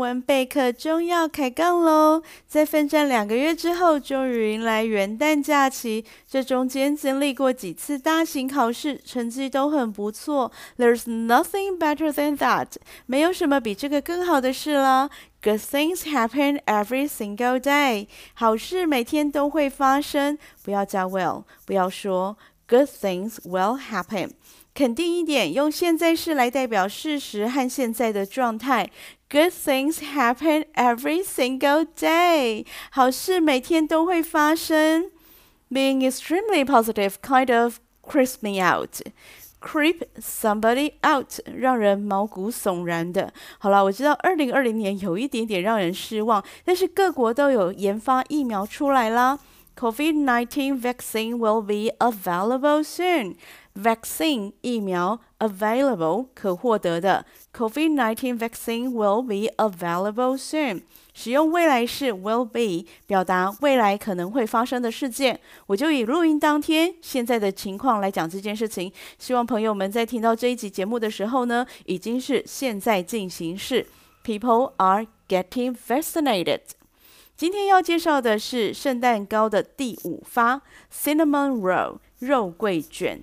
文备课终要开杠喽！在奋战两个月之后，终于迎来元旦假期。这中间经历过几次大型考试，成绩都很不错。There's nothing better than that，没有什么比这个更好的事了。Good things happen every single day，好事每天都会发生。不要加 will，不要说 Good things will happen。肯定一点，用现在式来代表事实和现在的状态。Good things happen every single day。好事每天都会发生。Being extremely positive kind of creeps me out. Creep somebody out，让人毛骨悚然的。好了，我知道二零二零年有一点点让人失望，但是各国都有研发疫苗出来啦。COVID-19 vaccine will be available soon. Vaccine 疫苗 available 可获得的。COVID-19 vaccine will be available soon。使用未来式 will be 表达未来可能会发生的事件。我就以录音当天现在的情况来讲这件事情。希望朋友们在听到这一集节目的时候呢，已经是现在进行式。People are getting vaccinated。今天要介绍的是圣诞糕的第五发 Cinnamon roll 肉桂卷。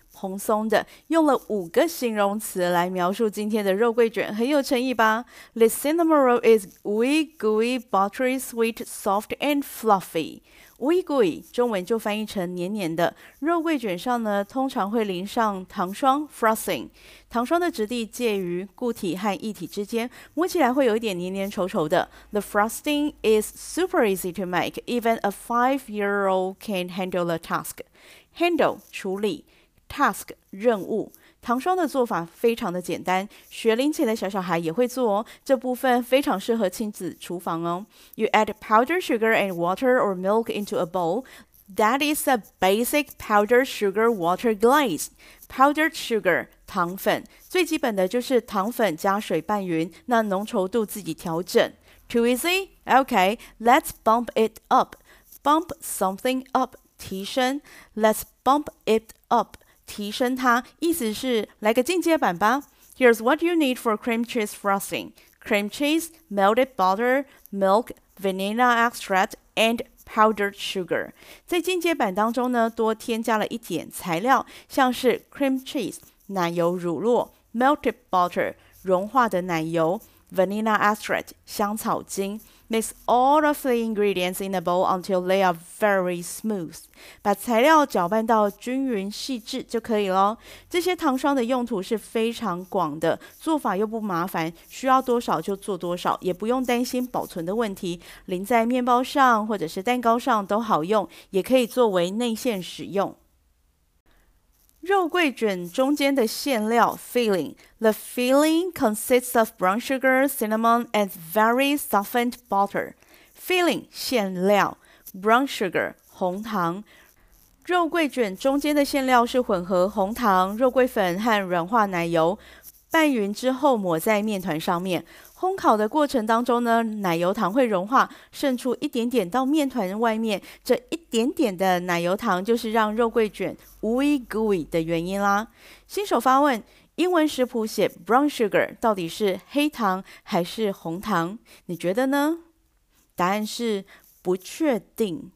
蓬松的，用了五个形容词来描述今天的肉桂卷，很有诚意吧？The cinnamon roll is ooey gooey, buttery, sweet, soft and fluffy. Ooey gooey，中文就翻译成黏黏的。肉桂卷上呢，通常会淋上糖霜 （frosting）。糖霜的质地介于固体和液体之间，摸起来会有一点黏黏稠稠的。The frosting is super easy to make, even a five-year-old can handle the task. Handle 处理。Task 任务，糖霜的做法非常的简单，学龄前的小小孩也会做哦。这部分非常适合亲子厨房哦。You add powdered sugar and water or milk into a bowl. That is a basic powdered sugar water glaze. Powdered sugar 糖粉，最基本的就是糖粉加水拌匀，那浓稠度自己调整。Too easy? Okay, let's bump it up. Bump something up 提升。Let's bump it up. 提升它，意思是来个进阶版吧。Here's what you need for cream cheese frosting: cream cheese, melted butter, milk, vanilla extract, and powdered sugar。在进阶版当中呢，多添加了一点材料，像是 cream cheese 奶油乳酪，melted butter 融化的奶油，vanilla extract 香草精。 Mix all of the ingredients in a bowl until they are very smooth。把材料搅拌到均匀细致就可以咯。这些糖霜的用途是非常广的，做法又不麻烦，需要多少就做多少，也不用担心保存的问题。淋在面包上或者是蛋糕上都好用，也可以作为内馅使用。肉桂卷中间的馅料 filling，the filling consists of brown sugar, cinnamon and very softened butter. filling 馅料，brown sugar 红糖。肉桂卷中间的馅料是混合红糖、肉桂粉和软化奶油，拌匀之后抹在面团上面。烘烤的过程当中呢，奶油糖会融化，渗出一点点到面团外面。这一点点的奶油糖就是让肉桂卷 ooey gooey 的原因啦。新手发问：英文食谱写 brown sugar 到底是黑糖还是红糖？你觉得呢？答案是不确定。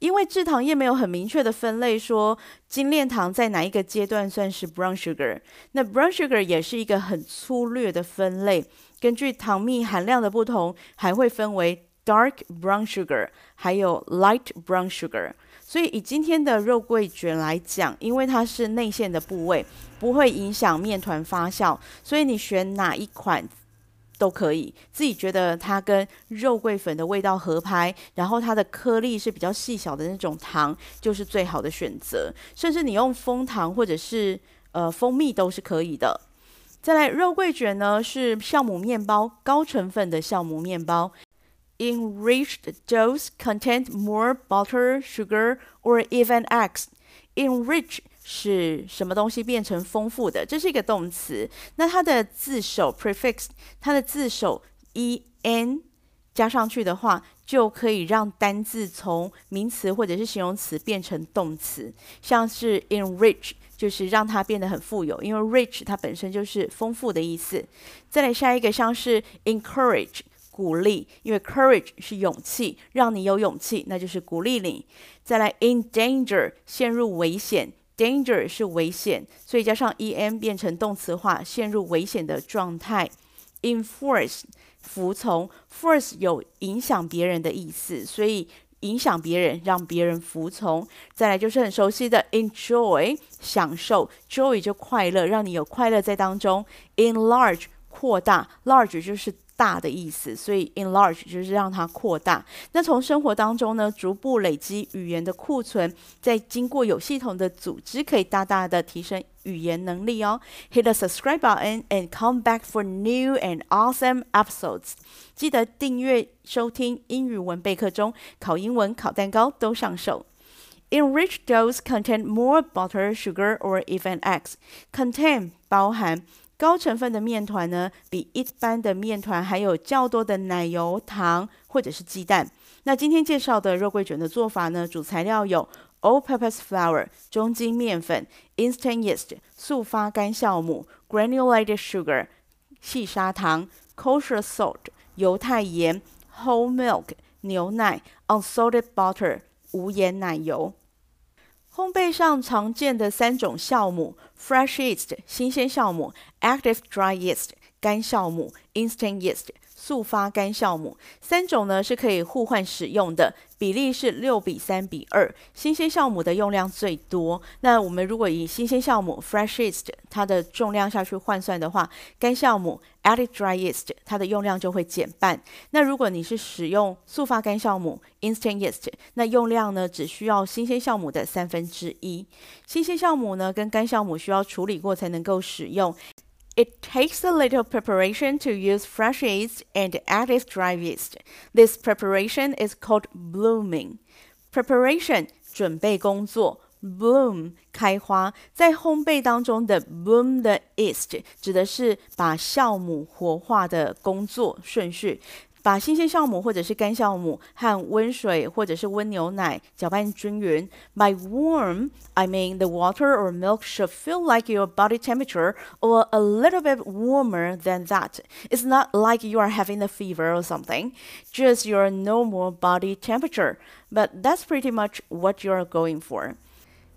因为制糖业没有很明确的分类，说精炼糖在哪一个阶段算是 brown sugar。那 brown sugar 也是一个很粗略的分类，根据糖蜜含量的不同，还会分为 dark brown sugar，还有 light brown sugar。所以以今天的肉桂卷来讲，因为它是内馅的部位，不会影响面团发酵，所以你选哪一款？都可以，自己觉得它跟肉桂粉的味道合拍，然后它的颗粒是比较细小的那种糖，就是最好的选择。甚至你用枫糖或者是呃蜂蜜都是可以的。再来，肉桂卷呢是酵母面包，高成分的酵母面包。Enriched doughs contain more butter, sugar, or even eggs. Enrich 是什么东西变成丰富的？这是一个动词。那它的字首 prefix，它的字首 en 加上去的话，就可以让单字从名词或者是形容词变成动词，像是 enrich 就是让它变得很富有，因为 rich 它本身就是丰富的意思。再来下一个像是 encourage 鼓励，因为 courage 是勇气，让你有勇气，那就是鼓励你。再来 in danger 陷入危险，danger 是危险，所以加上 en 变成动词化，陷入危险的状态。enforce 服从，force 有影响别人的意思，所以影响别人，让别人服从。再来就是很熟悉的 enjoy，享受，joy 就快乐，让你有快乐在当中。enlarge 扩大，large 就是。大的意思，所以 enlarge 就是让它扩大。那从生活当中呢，逐步累积语言的库存，再经过有系统的组织，可以大大的提升语言能力哦。Hit the subscribe button and come back for new and awesome episodes。记得订阅收听英语文备课中，考英文、考蛋糕都上手。Enriched doughs contain more butter, sugar, or even eggs. Contain 包含。 高成分的面团呢，比一般的面团还有较多的奶油、糖或者是鸡蛋。那今天介绍的肉桂卷的做法呢，主材料有 all-purpose flour 中筋面粉、instant yeast 速发干酵母、granulated sugar 细砂糖、kosher salt 犹太盐、whole milk 牛奶、unsalted butter 无盐奶油。烘焙上常见的三种酵母：fresh yeast 新鲜酵母，active dry yeast 干酵母，instant yeast。速发干酵母三种呢是可以互换使用的，比例是六比三比二。新鲜酵母的用量最多。那我们如果以新鲜酵母 fresh yeast 它的重量下去换算的话，干酵母 addit dry yeast 它的用量就会减半。那如果你是使用速发干酵母 instant yeast，那用量呢只需要新鲜酵母的三分之一。新鲜酵母呢跟干酵母需要处理过才能够使用。It takes a little preparation to use fresh yeast and active dry yeast. This preparation is called blooming. Preparation 准备工作，bloom 开花。在烘焙当中的 bloom the yeast 指的是把酵母活化的工作顺序。 把新鲜酵母或者是干酵母和温水或者是温牛奶搅拌均匀。By warm, I mean the water or milk should feel like your body temperature or a little bit warmer than that. It's not like you are having a fever or something, just your normal body temperature. But that's pretty much what you're going for.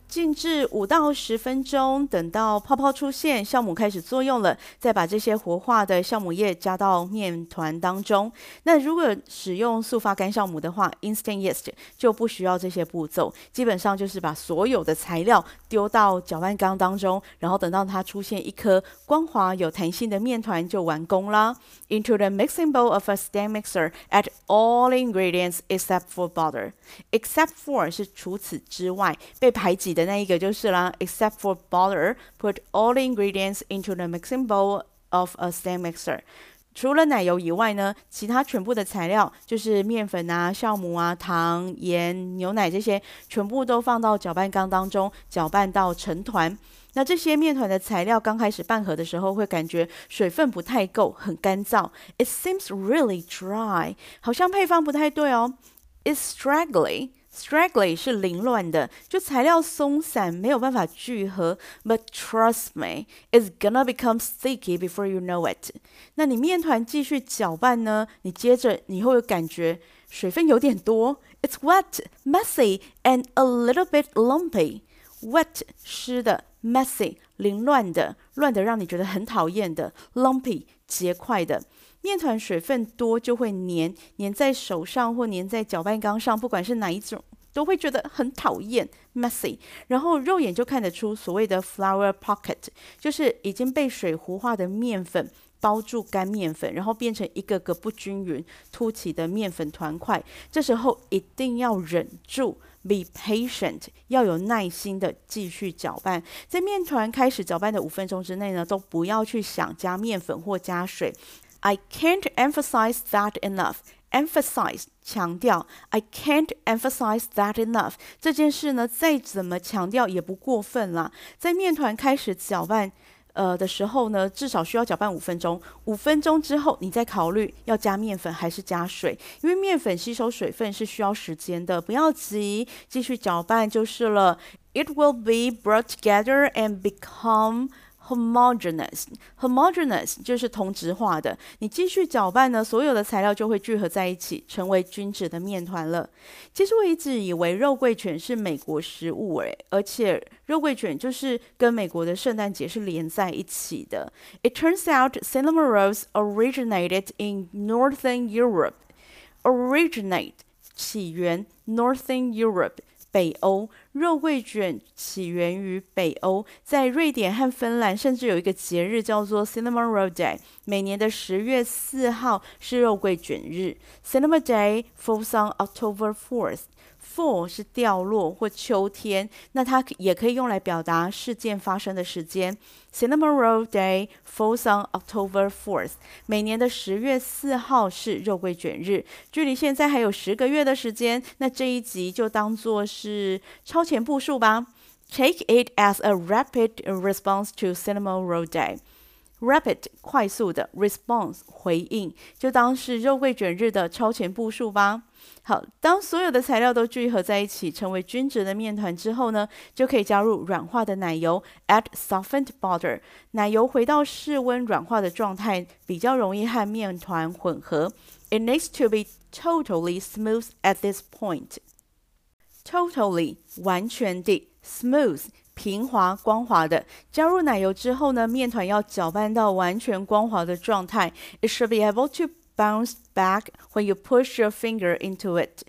静置五到十分钟，等到泡泡出现，酵母开始作用了，再把这些活化的酵母液加到面团当中。那如果使用速发干酵母的话，instant yeast 就不需要这些步骤，基本上就是把所有的材料丢到搅拌缸当中，然后等到它出现一颗光滑有弹性的面团就完工啦。Into the mixing bowl of a stand mixer, add all ingredients except for butter. Except for 是除此之外被排挤的那一个就是啦，except for butter, put all the ingredients into the mixing bowl of a stand mixer。除了奶油以外呢，其他全部的材料就是面粉啊、酵母啊、糖、盐、牛奶这些，全部都放到搅拌缸当中，搅拌到成团。那这些面团的材料刚开始拌合的时候，会感觉水分不太够，很干燥。It seems really dry，好像配方不太对哦。It's straggly。Straggly 是凌乱的，就材料松散，没有办法聚合。But trust me, it's gonna become sticky before you know it。那你面团继续搅拌呢？你接着你会有感觉水分有点多。It's wet, messy, and a little bit lumpy。Wet 湿的 ，messy 凌乱的，乱的让你觉得很讨厌的，lumpy 结块的。面团水分多就会粘，粘在手上或粘在搅拌缸上，不管是哪一种，都会觉得很讨厌，messy。然后肉眼就看得出所谓的 flour pocket，就是已经被水糊化的面粉包住干面粉，然后变成一个个不均匀凸起的面粉团块。这时候一定要忍住，be patient，要有耐心的继续搅拌。在面团开始搅拌的五分钟之内呢，都不要去想加面粉或加水。I can't emphasize that enough. Emphasize 强调，I can't emphasize that enough。这件事呢，再怎么强调也不过分啦。在面团开始搅拌，呃的时候呢，至少需要搅拌五分钟。五分钟之后，你再考虑要加面粉还是加水，因为面粉吸收水分是需要时间的，不要急，继续搅拌就是了。It will be brought together and become homogeneous，homogeneous 就是同质化的。你继续搅拌呢，所有的材料就会聚合在一起，成为均质的面团了。其实我一直以为肉桂卷是美国食物诶，而且肉桂卷就是跟美国的圣诞节是连在一起的。It turns out cinnamon rolls originated in Northern Europe. Originate 起源 Northern Europe。北欧肉桂卷起源于北欧，在瑞典和芬兰，甚至有一个节日叫做 Cinema Roll Day，每年的十月四号是肉桂卷日。Cinema Day falls on October fourth。Fall 是掉落或秋天，那它也可以用来表达事件发生的时间。Cinema Roll Day falls on October fourth。每年的十月四号是肉桂卷日，距离现在还有十个月的时间。那这一集就当做是超前部署吧。Take it as a rapid response to Cinema Roll Day。Rapid 快速的 response 回应，就当是肉桂卷日的超前部署吧。好，当所有的材料都聚合在一起，成为均质的面团之后呢，就可以加入软化的奶油，add softened butter。奶油回到室温软化的状态，比较容易和面团混合。It needs to be totally smooth at this point. Totally 完全的，smooth 平滑光滑的。加入奶油之后呢，面团要搅拌到完全光滑的状态。It should be able to Bounce back when you push your finger into it.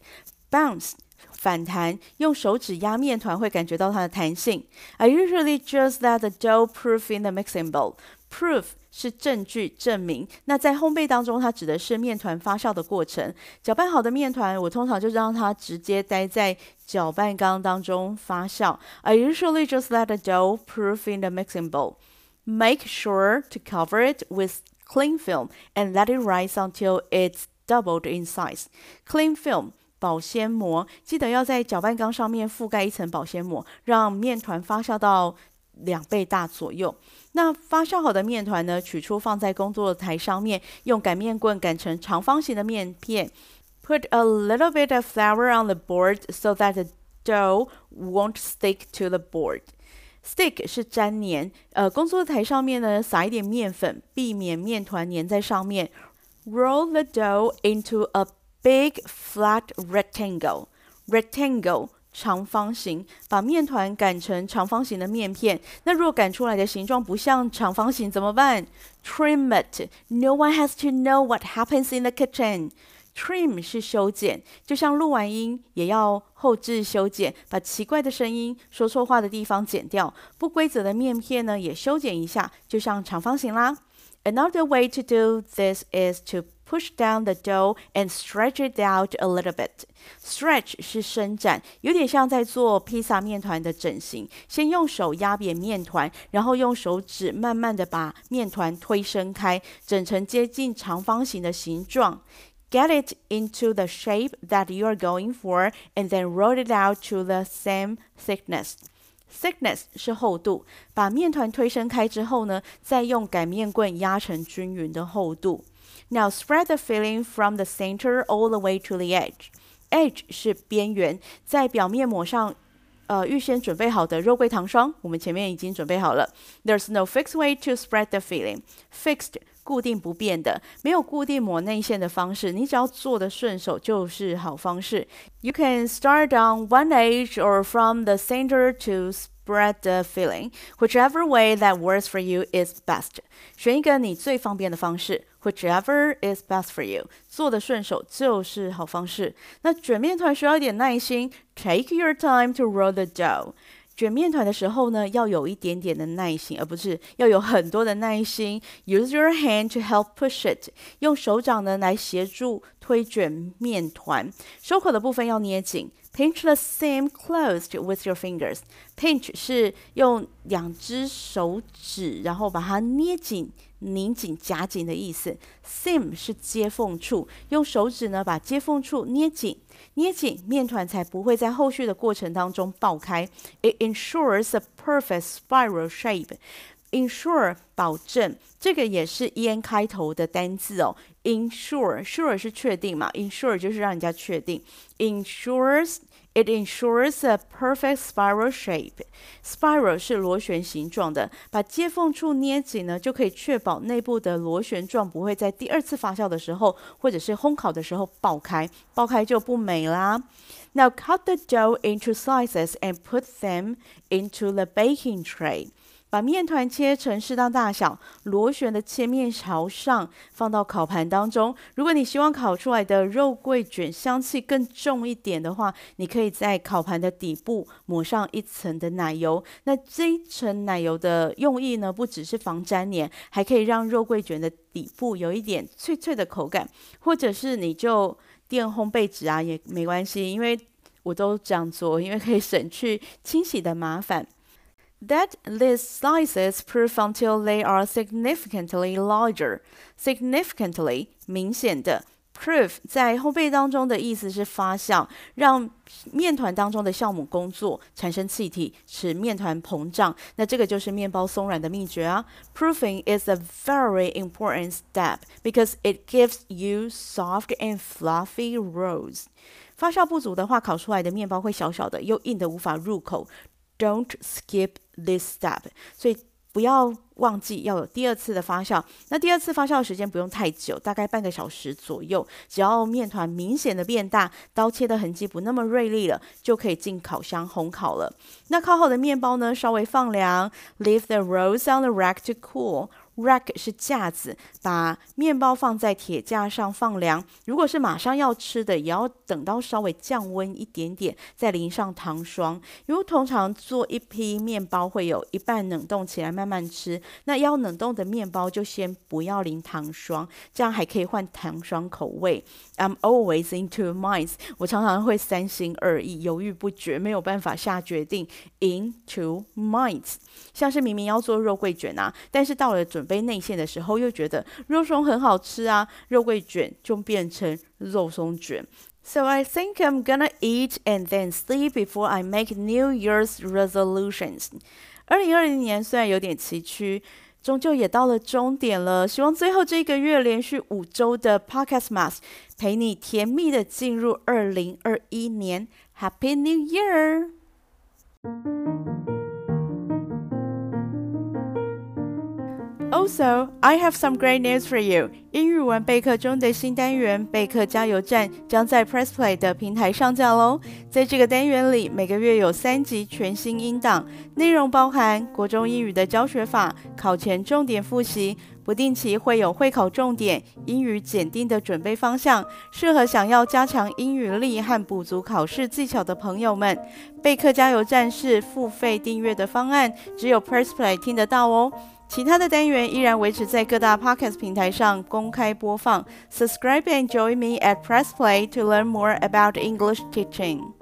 Bounce 反弹，用手指压面团会感觉到它的弹性。I usually just let the dough proof in the mixing bowl. Proof 是证据、证明。那在烘焙当中，它指的是面团发酵的过程。搅拌好的面团，我通常就让它直接待在搅拌缸当中发酵。I usually just let the dough proof in the mixing bowl. Make sure to cover it with Cling film and let it rise until it's doubled in size. Cling film 保鲜膜，记得要在搅拌缸上面覆盖一层保鲜膜，让面团发酵到两倍大左右。那发酵好的面团呢，取出放在工作台上面，用擀面棍擀成长方形的面片。Put a little bit of flour on the board so that the dough won't stick to the board. Stick 是粘黏，呃，工作台上面呢，撒一点面粉，避免面团粘在上面。Roll the dough into a big flat rectangle. Rectangle 长方形，把面团擀成长方形的面片。那如果擀出来的形状不像长方形怎么办？Trim it. No one has to know what happens in the kitchen. Trim 是修剪，就像录完音也要后置修剪，把奇怪的声音、说错话的地方剪掉。不规则的面片呢，也修剪一下，就像长方形啦。Another way to do this is to push down the dough and stretch it out a little bit. Stretch 是伸展，有点像在做披萨面团的整形。先用手压扁面团，然后用手指慢慢的把面团推伸开，整成接近长方形的形状。Get it into the shape that you are going for, and then roll it out to the same thickness. Thickness 是厚度。把面团推伸开之后呢，再用擀面棍压成均匀的厚度。 Now spread the filling from the center all the way to the edge. Edge 是边缘，在表面抹上呃预先准备好的肉桂糖霜。我们前面已经准备好了。There's no fixed way to spread the filling. Fixed 固定不变的，没有固定抹内馅的方式，你只要做的顺手就是好方式。You can start on one edge or from the center to spread the filling, whichever way that works for you is best. 选一个你最方便的方式，whichever is best for you，做的顺手就是好方式。那卷面团需要一点耐心，Take your time to roll the dough。 卷面团的时候呢，要有一点点的耐心，而不是要有很多的耐心。Use your hand to help push it，用手掌呢来协助推卷面团。收口的部分要捏紧。Pinch the seam closed with your fingers。Pinch 是用两只手指，然后把它捏紧、拧紧、夹紧的意思。Seam 是接缝处，用手指呢把接缝处捏紧。捏紧面团才不会在后续的过程当中爆开。It ensures a perfect spiral shape。Ensure 保证，这个也是 en 开头的单字哦。Ensure，sure 是确定嘛？Ensure 就是让人家确定。Ensures it ensures a perfect spiral shape. Spiral 是螺旋形状的，把接缝处捏紧呢，就可以确保内部的螺旋状不会在第二次发酵的时候，或者是烘烤的时候爆开，爆开就不美啦。Now cut the dough into slices and put them into the baking tray. 把面团切成适当大小，螺旋的切面朝上，放到烤盘当中。如果你希望烤出来的肉桂卷香气更重一点的话，你可以在烤盘的底部抹上一层的奶油。那这一层奶油的用意呢，不只是防粘黏，还可以让肉桂卷的底部有一点脆脆的口感。或者是你就电烘焙纸啊，也没关系，因为我都这样做，因为可以省去清洗的麻烦。That these slices proof until they are significantly larger. Significantly 明显的 proof 在烘焙当中的意思是发酵，让面团当中的酵母工作，产生气体，使面团膨胀。那这个就是面包松软的秘诀啊。Proofing is a very important step because it gives you soft and fluffy rolls. 发酵不足的话，烤出来的面包会小小的，又硬的无法入口。 Don't skip this step，所以不要忘记要有第二次的发酵。那第二次发酵的时间不用太久，大概半个小时左右。只要面团明显的变大，刀切的痕迹不那么锐利了，就可以进烤箱烘烤了。那烤好的面包呢，稍微放凉，leave the rolls on the rack to cool。Rack 是架子，把面包放在铁架上放凉。如果是马上要吃的，也要等到稍微降温一点点，再淋上糖霜。因为通常做一批面包会有一半冷冻起来慢慢吃，那要冷冻的面包就先不要淋糖霜，这样还可以换糖霜口味。I'm always into minds，我常常会三心二意，犹豫不决，没有办法下决定。Into minds，像是明明要做肉桂卷啊，但是到了准备内馅的时候，又觉得肉松很好吃啊，肉桂卷就变成肉松卷。So I think I'm gonna eat and then sleep before I make New Year's resolutions。二零二零年虽然有点崎岖，终究也到了终点了。希望最后这个月连续五周的 Podcastmas 陪你甜蜜的进入二零二一年。Happy New Year! So I have some great news for you. 英语文备课中的新单元备课加油站将在 Press Play 的平台上架喽。在这个单元里，每个月有三集全新音档，内容包含国中英语的教学法、考前重点复习，不定期会有会考重点、英语检定的准备方向，适合想要加强英语力和补足考试技巧的朋友们。备课加油站是付费订阅的方案，只有 Press Play 听得到哦。其他的单元依然维持在各大 Podcast 平台上公开播放。Subscribe and join me at Press Play to learn more about English teaching.